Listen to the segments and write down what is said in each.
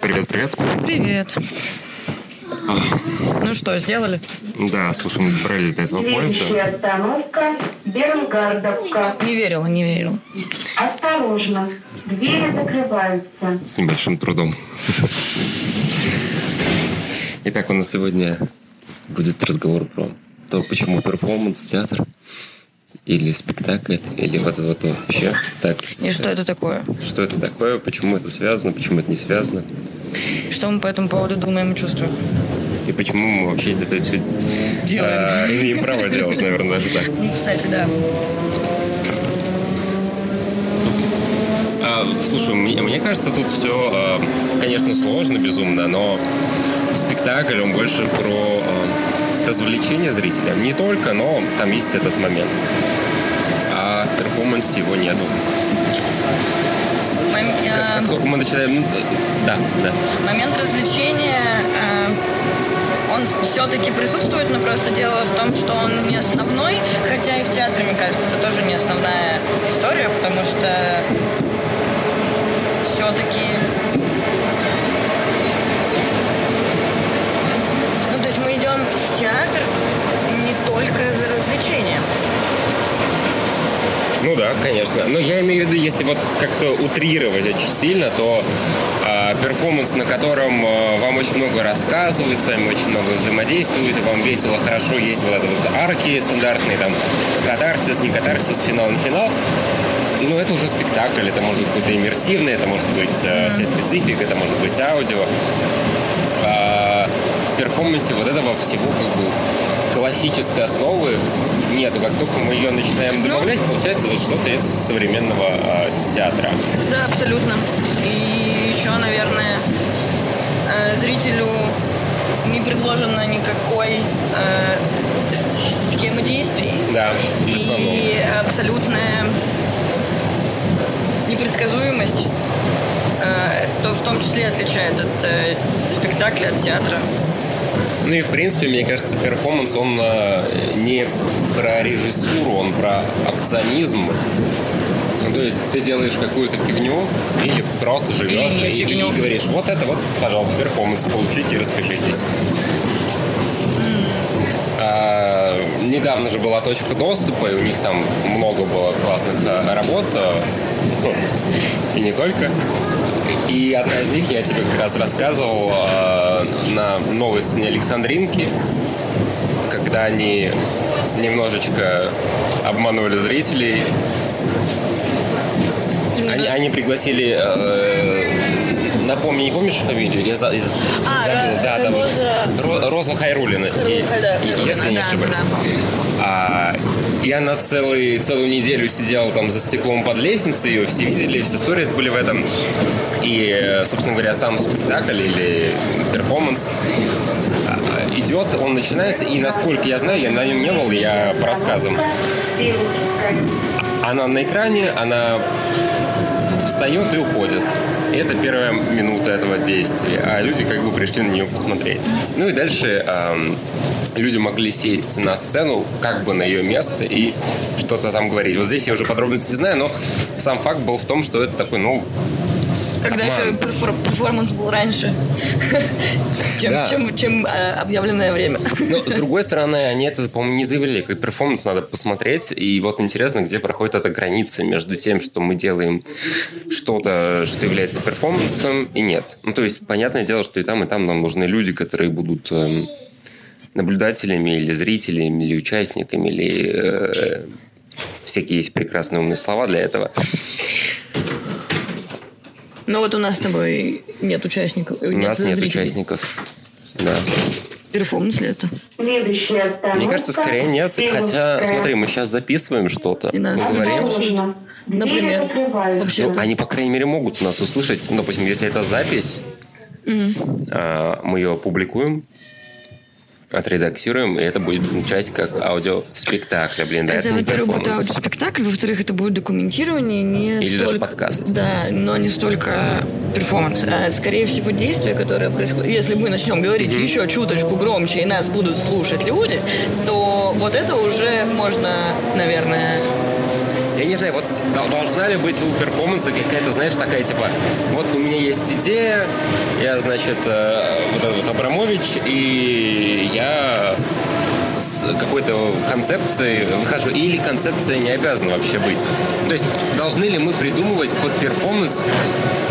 Привет, привет. Привет. Ну что, сделали? Да, слушай, мы добрались до этого поезда. Следующая остановка Бернгардовка. Не верила, не верила. Осторожно, двери закрываются. С небольшим трудом. Итак, у нас сегодня будет разговор про то, почему перформанс, театр, или спектакль, или вот это вот вообще. Так, И что это такое? что это такое, почему это связано, почему это не связано, Что мы по этому поводу думаем и чувствуем? и почему мы вообще это все Делаем. имеем право делать, наверное, даже так. Ну, Кстати, да. А, слушай, мне, мне кажется, тут все, конечно, сложно безумно, но спектакль, он больше про э, развлечение зрителя. Не только, но там есть этот момент. А в перформансе его нету. Мом- Как, как только мы начинаем... ну, Да, да. Момент развлечения, э, он все-таки присутствует, но просто дело в том, что он не основной, хотя и в театре, мне кажется, это тоже не основная история, потому что все-таки... Ну, то есть мы идем в театр не только за развлечением. Ну да, конечно. Но я имею в виду, если вот как-то утрировать очень сильно, то а, перформанс, на котором а, вам очень много рассказывают, с вами очень много взаимодействуют, и вам весело, хорошо, есть вот это вот арки стандартные, там, катарсис, не катарсис, финал, не финал. Ну, это уже спектакль, это может быть иммерсивный, это может быть э, вся специфика, это может быть аудио. А, в перформансе вот этого всего как бы классической основы нету. Как только мы ее начинаем добавлять, получается вот что-то из современного а, театра. Да, абсолютно. И еще, наверное, э, зрителю не предложено никакой э, схемы действий. Да. И абсолютная непредсказуемость э, то в том числе отличает от э, спектакля, от театра. Ну и в принципе, мне кажется, перформанс, он э, не про режиссуру, он про акционизм. Ну, то есть ты делаешь какую-то фигню или просто живешь Или и, и говоришь, вот это вот, пожалуйста, перформанс, получите и распишитесь. А, недавно же была точка доступа, и у них там много было классных работ, а, и не только. И одна из них я тебе как раз рассказывал а, на новой сцене Александринки, когда они немножечко обманули зрителей. Они, они пригласили... э, напомни, не помнишь фамилию? Я за- из- А, забыл. Ро- Да, там Роза- Ро- Роза Хайрулина. И- Да, если не да, ошибаюсь. да. А, и она целый, целую неделю сидела там за стеклом под лестницей, ее все видели, все сторис были в этом. И, собственно говоря, сам спектакль или перформанс а, идет, он начинается, и насколько я знаю, я на нем не был, я по рассказам. Она на экране, она встает и уходит. Это первая минута этого действия. А люди как бы пришли на нее посмотреть. Ну и дальше эм, люди могли сесть на сцену как бы на ее место и что-то там говорить. Вот здесь я уже подробности не знаю, но сам факт был в том, что это такой, ну, Когда еще перфор- перформанс был раньше, чем, Да. чем, чем э, объявленное время. Но, с другой стороны, они это, по-моему, не заявили. Как перформанс надо посмотреть. И вот интересно, где проходит эта граница между тем, что мы делаем что-то, что является перформансом, и нет. Ну, то есть, понятное дело, что и там, и там нам нужны люди, которые будут эм, наблюдателями или зрителями, или участниками, или... э, всякие есть прекрасные умные слова для этого. Но вот у нас с тобой нет участников. У нас нет зрителей. участников. Да. Перформанс ли это? Мне кажется, скорее нет. Хотя, смотри, мы сейчас записываем что-то. И нас говорим. Например. Вообще. Ну, они, по крайней мере, могут нас услышать. Ну, допустим, если это запись, а, мы ее опубликуем, отредактируем, и это будет часть как аудиоспектакля. Блин, да, это, это, во-первых, будет аудиоспектакль, во-вторых, это будет документирование, не Или столько... даже подкаст. Да, но не столько перформанс, а скорее всего действие, которое происходит. Если мы начнем говорить еще чуточку громче, и нас будут слушать люди, то вот это уже можно, наверное, Я не знаю, вот должна ли быть у перформанса какая-то, знаешь, такая типа, вот у меня есть идея, я, значит, э, вот этот вот Абрамович, и я с какой-то концепцией выхожу, или концепция не обязана вообще быть. То есть должны ли мы придумывать под перформанс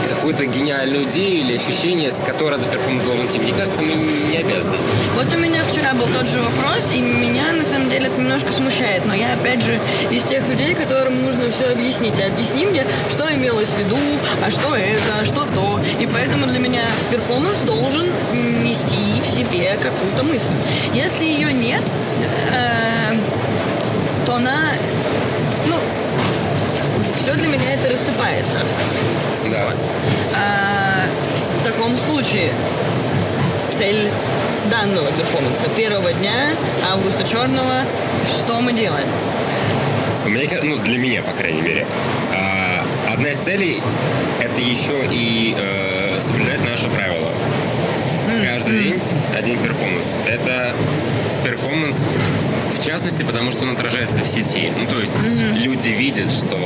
какую-то гениальную идею или ощущение, с которой этот перформанс должен идти? Мне кажется, мы не обязаны. Вот у меня вчера был тот же вопрос, и меня на самом деле это немножко смущает, но я опять же из тех людей, которым нужно все объяснить. Объясни мне, что имелось в виду, а что это, а что то. И поэтому для меня перформанс должен нести в себе какую-то мысль. Если ее нет, э, то она, ну, все для меня это рассыпается. Да. А, в таком случае цель данного перформанса первого дня Августа Черного, что мы делаем? Мне, ну, для меня, по крайней мере, а, одна из целей – это еще и э, соблюдать наши правила. Каждый день один перформанс. Это перформанс, в частности, потому что он отражается в сети. Ну, то есть люди видят, что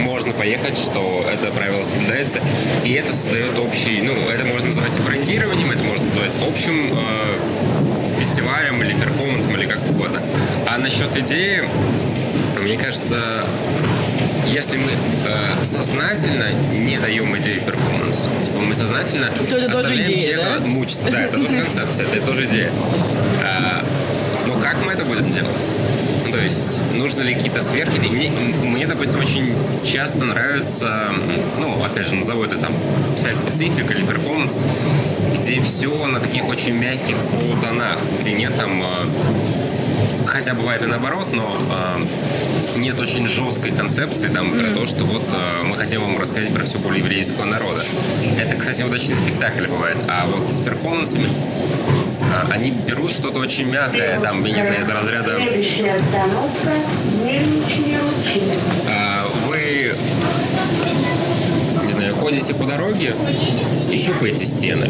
можно поехать, что это правило соблюдается, и это создает общий, ну, это можно называть брендированием, это можно называть общим э, фестивалем или перформансом, или как угодно. А насчет идеи, мне кажется, если мы э, сознательно не даем идею перформансу, типа мы сознательно То это тоже идея, человека да? мучиться, да, это тоже концепция, это тоже идея. А, но как мы это будем делать? Ну, то есть, нужно ли какие-то сверхидеи? Мне, мне, допустим, очень часто нравится, ну, опять же, назову это там сайт-специфик или перформанс, где все на таких очень мягких полутонах, где нет там э, хотя бывает и наоборот, но э, нет очень жесткой концепции там про то, что вот э, мы хотим вам рассказать про всю боль еврейского народа. Это, кстати, очень спектакль бывает. А вот с перформансами э, они берут что-то очень мягкое, там, я не знаю, из разряда а, вы, не знаю, ходите по дороге и щупаете стены.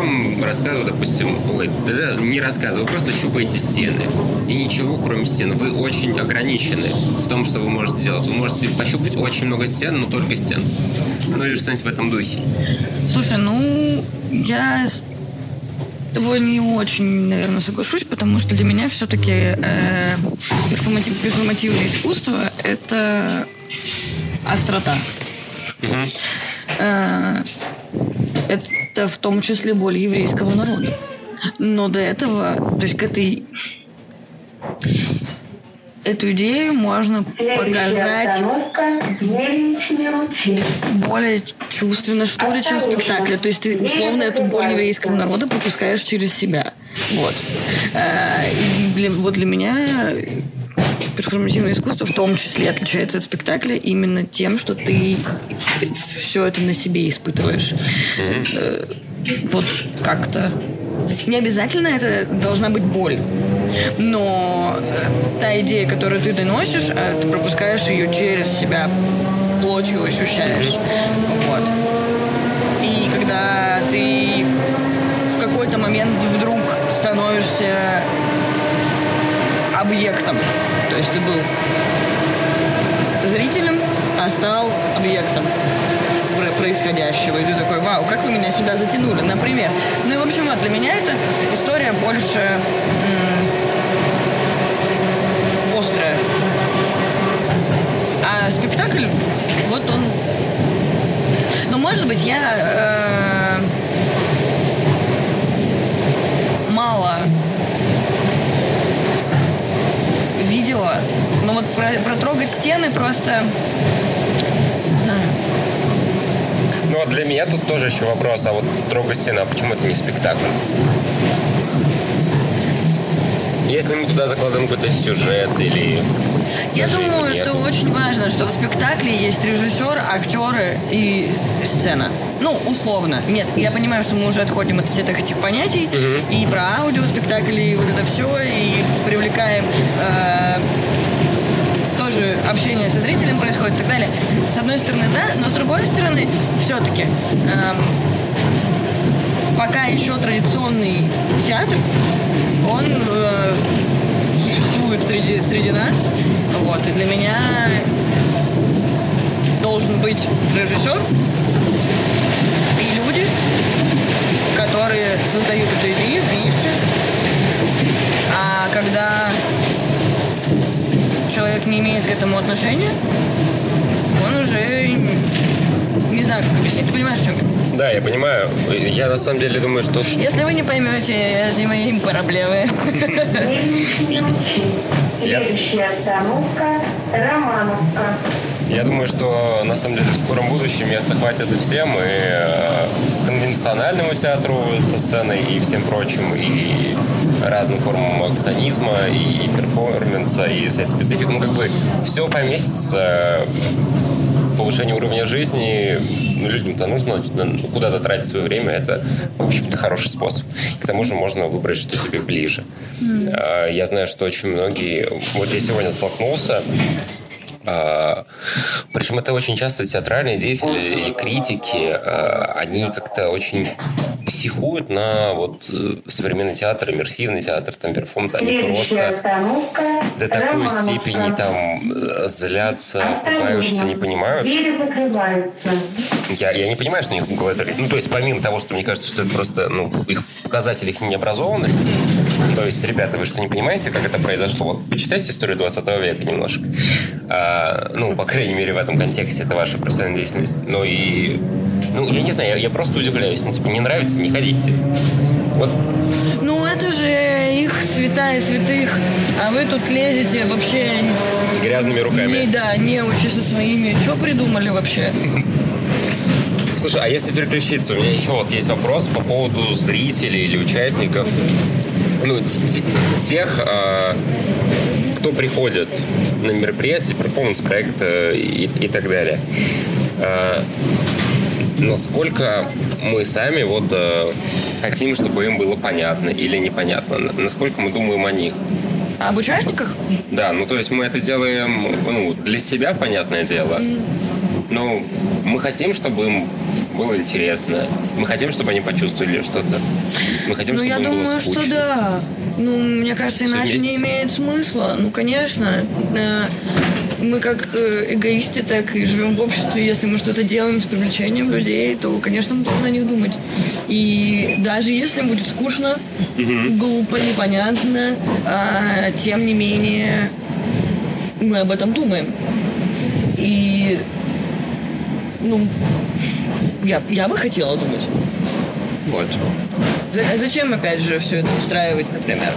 Вам рассказывают, допустим, ой, да, да, не рассказывают, вы просто щупаете стены. И ничего, кроме стен. Вы очень ограничены в том, что вы можете делать. Вы можете пощупать очень много стен, но только стен. Ну или что-нибудь в этом духе. Слушай, ну, я с тобой не очень, наверное, соглашусь, потому что для меня все-таки э, перформатив- перформативное искусство — это острота. Э, это в том числе боль еврейского народа. Но до этого, то есть к этой эту идею можно показать более чувственно, что ли, чем в спектакле. То есть ты условно эту боль еврейского народа пропускаешь через себя. Вот. А, и для- вот для меня перформативное искусство в том числе отличается от спектакля именно тем, что ты все это на себе испытываешь. Э, Вот как-то. Не обязательно это должна быть боль. Но э, та идея, которую ты доносишь, э, ты пропускаешь ее через себя, плотью ощущаешь. Вот. И когда ты в какой-то момент вдруг становишься объектом, то есть ты был зрителем, а стал объектом про- происходящего. И ты такой, вау, как вы меня сюда затянули, например. Ну и, в общем, вот, для меня эта история больше м, острая. А спектакль, вот он... Ну, может быть, я э, видела, но вот про- протрогать стены просто... Не знаю. Ну вот для меня тут тоже еще вопрос, а вот трогай стена, почему это не спектакль? Если мы туда закладываем какой-то сюжет или... Я думаю, что очень важно, что в спектакле есть режиссер, актеры и сцена. Ну, условно. Нет, я понимаю, что мы уже отходим от всех этих понятий. И про аудиоспектакли, и вот это все, и привлекаем э, тоже общение со зрителем происходит и так далее. С одной стороны, да, но с другой стороны, все-таки пока еще традиционный театр, он э, существует среди, среди нас, Вот, и для меня должен быть режиссер и люди, которые создают эту идею вместе. А когда человек не имеет к этому отношения, он уже не знаю, как объяснить. Ты понимаешь, о чем я? Да, я понимаю. Я на самом деле думаю, что Если вы не поймете, это мои проблемы. Следующая остановка Романовка. Я думаю, что на самом деле в скором будущем места хватит и всем, и э, конвенциональному театру со сценой, и всем прочим, и разным формам акционизма, и перформанса, и сайт-специфик. Ну, как бы все поместится повышение уровня жизни, ну, людям-то нужно ну, куда-то тратить свое время, это, в общем-то, хороший способ. К тому же можно выбрать, что себе ближе. А, Я знаю, что очень многие... Вот я сегодня столкнулся Причем это очень часто театральные деятели и критики, а, они как-то очень психуют на вот э, современный театр, иммерсивный театр, там перформанс, они просто до такой степени там э, злятся, пугаются, не понимают. Я, я не понимаю, что у них Google это... Ну, то есть, помимо того, что мне кажется, что это просто ну, их показатель их необразованности, то есть, ребята, вы что, не понимаете, как это произошло? Вот почитайте историю 20 века немножко. А, ну, по крайней мере, в этом контексте это ваша профессиональная деятельность. Ну, и... Ну, я не знаю, я, я просто удивляюсь. Ну, типа, не нравится, не ходите. Вот Ну, это же их святая святых, а вы тут лезете вообще грязными не, руками. да, не учи со своими. Что придумали вообще? Слушай, а если переключиться, у меня еще вот есть вопрос по поводу зрителей или участников, ну, те- тех, а, кто приходит на мероприятия, перформанс-проекты и, и так далее. А, насколько мы сами вот а, хотим, чтобы им было понятно или непонятно, насколько мы думаем о них. А об участниках? Да, ну то есть мы это делаем ну, для себя, понятное дело. Но мы хотим, чтобы им было интересно. Мы хотим, чтобы они почувствовали что-то. Мы хотим, Ну, чтобы я им было думаю, скучно. что да. Ну, мне кажется, Всё иначе не вместе. имеет смысла. Ну, конечно. э, Мы как э, эгоисты, так и живем в обществе. Если мы что-то делаем с привлечением людей, то, конечно, мы должны о них думать. И даже если им будет скучно, глупо, непонятно, а, тем не менее мы об этом думаем. И ну, я, я бы хотела думать. Вот. За- а зачем, опять же, все это устраивать, например?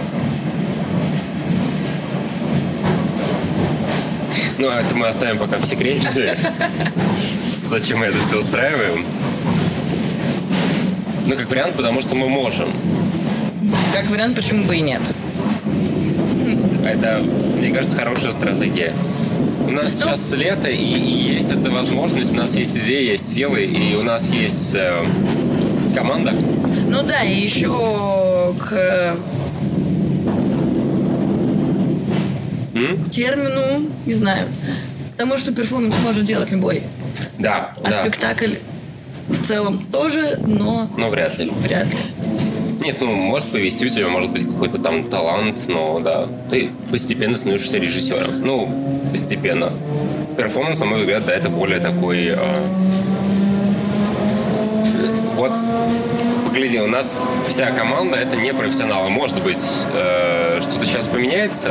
Ну, а это мы оставим пока в секрете. Зачем мы это все устраиваем? Ну, как вариант, потому что мы можем. Как вариант, почему бы и нет? Это, мне кажется, хорошая стратегия. У нас сейчас лето, и, и есть эта возможность, у нас есть идея, есть силы, и у нас есть э, команда. Ну да, и еще к э, М? термину, не знаю, тому, что перформанс может делать любой. Да, А да. спектакль в целом тоже, но Но вряд ли. вряд ли. Нет, ну, может повести у тебя, может быть, какой-то там талант, но да, ты постепенно становишься режиссером. Ну, постепенно. Перформанс, на мой взгляд, да, это более такой... э, Вот, погляди, у нас вся команда это не профессионалы. Может быть, э, что-то сейчас поменяется,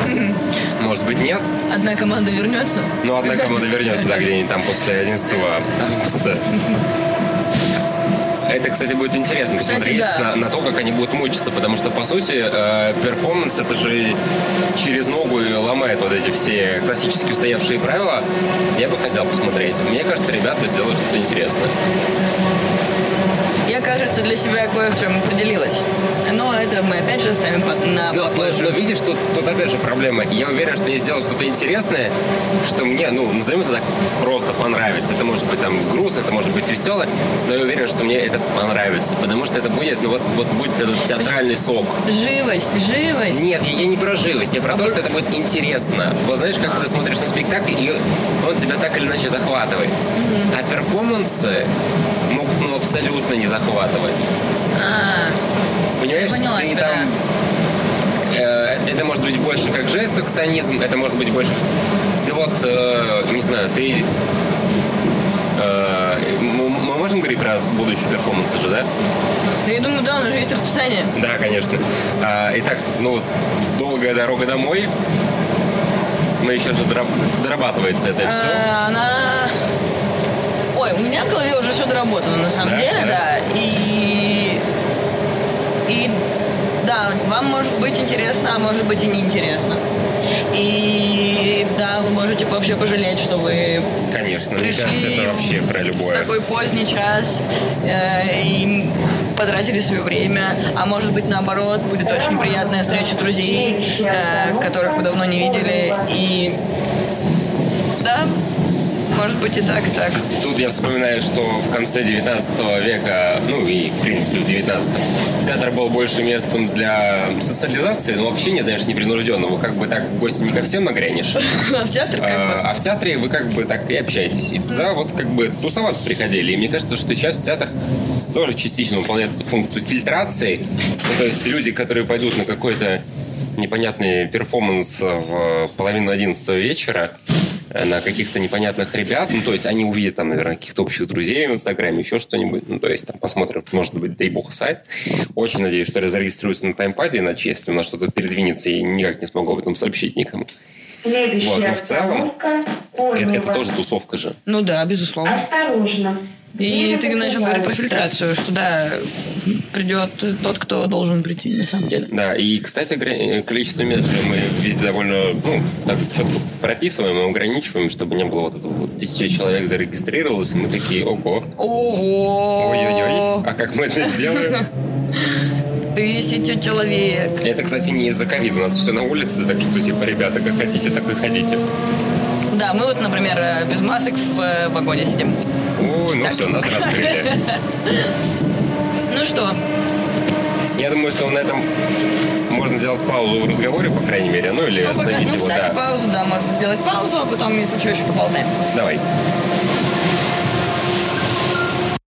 может быть, нет. Одна команда вернется. Но одна команда вернется, да, где-нибудь там после 11 августа. Это, кстати, будет интересно Кстати, посмотреть да. на, на то, как они будут мучиться, потому что, по сути, э, перформанс это же через ногу и ломает вот эти все классически устоявшие правила. Я бы хотел посмотреть. Мне кажется, ребята сделают что-то интересное. Я, кажется, для себя кое в чем определилась. Но это мы опять же оставим по- на Но, но- попозже. но видишь, тут, тут опять же проблема. Я уверен, что они сделают что-то интересное, что мне, ну, назовем это так, просто понравится. Это может быть там грустно, это может быть весело, но я уверен, что мне это понравится, потому что это будет, ну, вот, вот будет этот театральный сок. Живость, живость. Нет, я, я не про живость, я про то, что это будет интересно. Вот знаешь, как ты смотришь на спектакль, и он тебя так или иначе захватывает. А перформансы ну, абсолютно не захватывать. А, Понимаешь, поняла ты тебя, там... э, это может быть больше как жест акционизм, это может быть больше... вот, э, не знаю, ты... э, мы, мы можем говорить про будущий перформанс же, да? Я думаю, да, у нас же есть расписание. Да, конечно. А, итак, ну, долгая дорога домой. Мы еще же дораб- дорабатывается это все. А, Она... Ой, у меня в голове уже все доработано, на самом Да? деле, Да. да. И... И да, вам может быть интересно, а может быть и неинтересно. И да, вы можете вообще пожалеть, что вы Конечно, мне пришли кажется, это вообще в, про в любое. такой поздний час э, и потратили свое время, а может быть наоборот будет очень приятная встреча друзей, э, которых вы давно не видели, и да, может быть и так, и так. Тут я вспоминаю, что в конце 19 века, ну и в принципе в 19 театр был больше местом для социализации, но общения, знаешь, непринужденного. Как бы так в гости не ко всем нагрянешь. А в театр как бы. А а в театре вы как бы так и общаетесь. И туда вот как бы тусоваться приходили. И мне кажется, что сейчас театр тоже частично выполняет эту функцию фильтрации. Ну, то есть люди, которые пойдут на какой-то непонятный перформанс в половину одиннадцатого вечера на каких-то непонятных ребят, ну, то есть они увидят там, наверное, каких-то общих друзей в Инстаграме, еще что-нибудь, ну, то есть там посмотрят, может быть, дай бог сайт. Очень надеюсь, что зарегистрируются на таймпаде, иначе если у нас что-то передвинется, я никак не смогу об этом сообщить никому. Следующая Вот, но в целом остановка Это, Озеро. это тоже тусовка же. Ну да, безусловно. Осторожно. И Двери ты начал говорить про фильтрацию, что да, придет тот, кто должен прийти, на самом деле. Да, и, кстати, огра- количество мест мы везде довольно, ну, так четко прописываем и ограничиваем, чтобы не было вот этого вот тысячи человек зарегистрировалось, и мы такие, ого, Ого! ой-ой-ой, а как мы это сделаем? Тысяча человек. Это, кстати, не из-за ковида, у нас все на улице, так что, типа, ребята, как хотите, так и ходите. Да, мы вот, например, э, без масок в э, вагоне сидим. Ой, ну все, нас раскрыли. Ну что, Я думаю, что на этом можно сделать паузу в разговоре, по крайней мере, ну или ну, остановить ну, его, кстати, да. паузу, да, можно сделать паузу, а потом, если что, еще поболтаем. Давай.